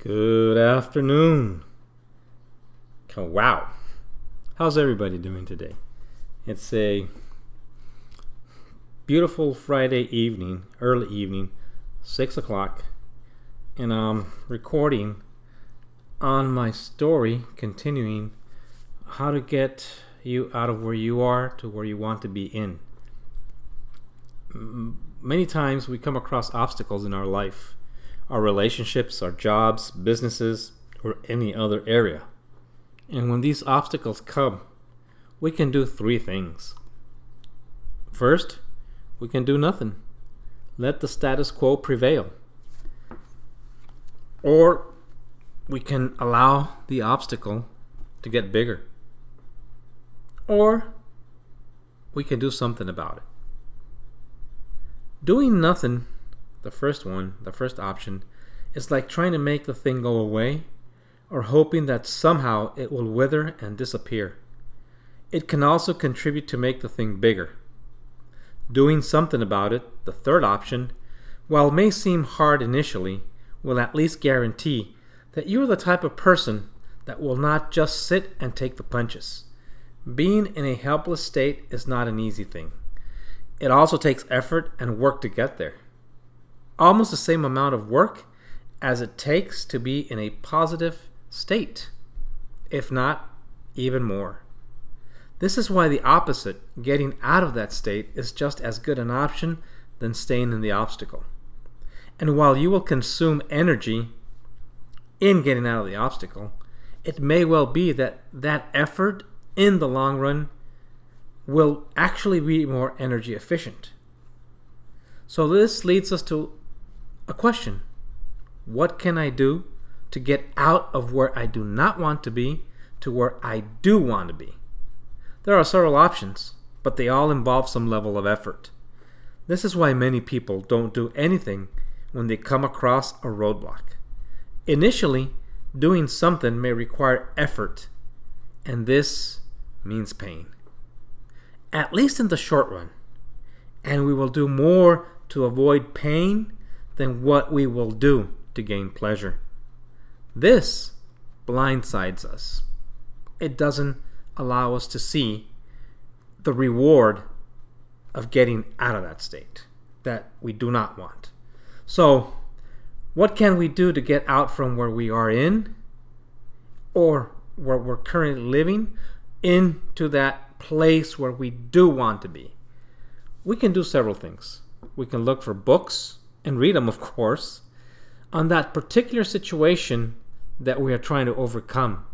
Good afternoon. Oh, wow. How's everybody doing today? It's a beautiful Friday evening, early evening, 6 o'clock, and I'm recording on my story, continuing how to get you out of where you are to where you want to be in. Many times we come across obstacles in our life our relationships, our jobs, businesses, or any other area. And when these obstacles come, we can do three things. First, we can do nothing. Let the status quo prevail. Or we can allow the obstacle to get bigger. Or we can do something about it. Doing nothing the first one, the first option, is like trying to make the thing go away or hoping that somehow it will wither and disappear. It can also contribute to make the thing bigger. Doing something about it, the third option, while may seem hard initially, will at least guarantee that you are the type of person that will not just sit and take the punches. Being in a helpless state is not an easy thing. It also takes effort and work to get there almost the same amount of work as it takes to be in a positive state, if not even more. This is why the opposite, getting out of that state, is just as good an option than staying in the obstacle. And while you will consume energy in getting out of the obstacle, it may well be that that effort in the long run will actually be more energy efficient. So, this leads us to a question What can I do to get out of where I do not want to be to where I do want to be? There are several options, but they all involve some level of effort. This is why many people don't do anything when they come across a roadblock. Initially, doing something may require effort, and this means pain. At least in the short run. And we will do more to avoid pain than what we will do to gain pleasure. This blindsides us. It doesn't allow us to see the reward of getting out of that state that we do not want. So, what can we do to get out from where we are in or where we're currently living into that place where we do want to be? We can do several things. We can look for books and read them, of course, on that particular situation that we are trying to overcome.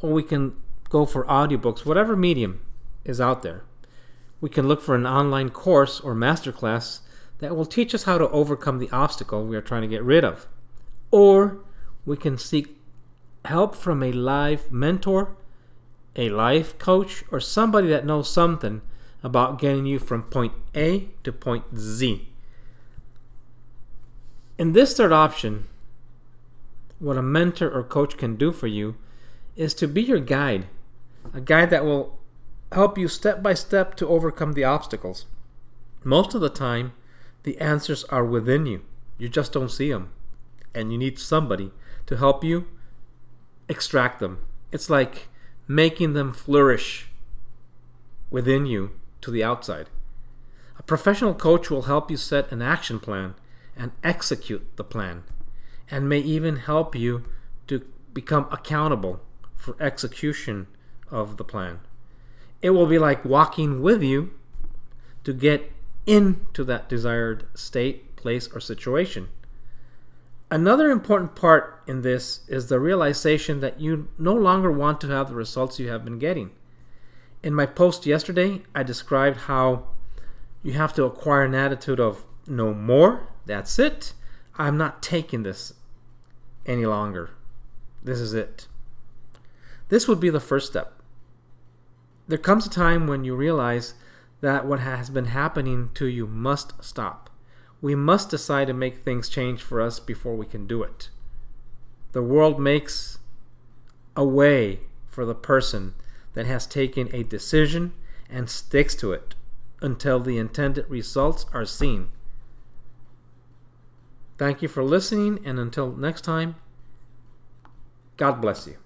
Or we can go for audiobooks, whatever medium is out there. We can look for an online course or masterclass that will teach us how to overcome the obstacle we are trying to get rid of. Or we can seek help from a live mentor, a life coach, or somebody that knows something about getting you from point A to point Z. In this third option, what a mentor or coach can do for you is to be your guide, a guide that will help you step by step to overcome the obstacles. Most of the time, the answers are within you. You just don't see them. And you need somebody to help you extract them. It's like making them flourish within you to the outside. A professional coach will help you set an action plan and execute the plan, and may even help you to become accountable for execution of the plan. It will be like walking with you to get into that desired state, place, or situation. Another important part in this is the realization that you no longer want to have the results you have been getting. In my post yesterday, I described how you have to acquire an attitude of no more that's it. I'm not taking this any longer. This is it. This would be the first step. There comes a time when you realize that what has been happening to you must stop. We must decide to make things change for us before we can do it. The world makes a way for the person that has taken a decision and sticks to it until the intended results are seen. Thank you for listening, and until next time, God bless you.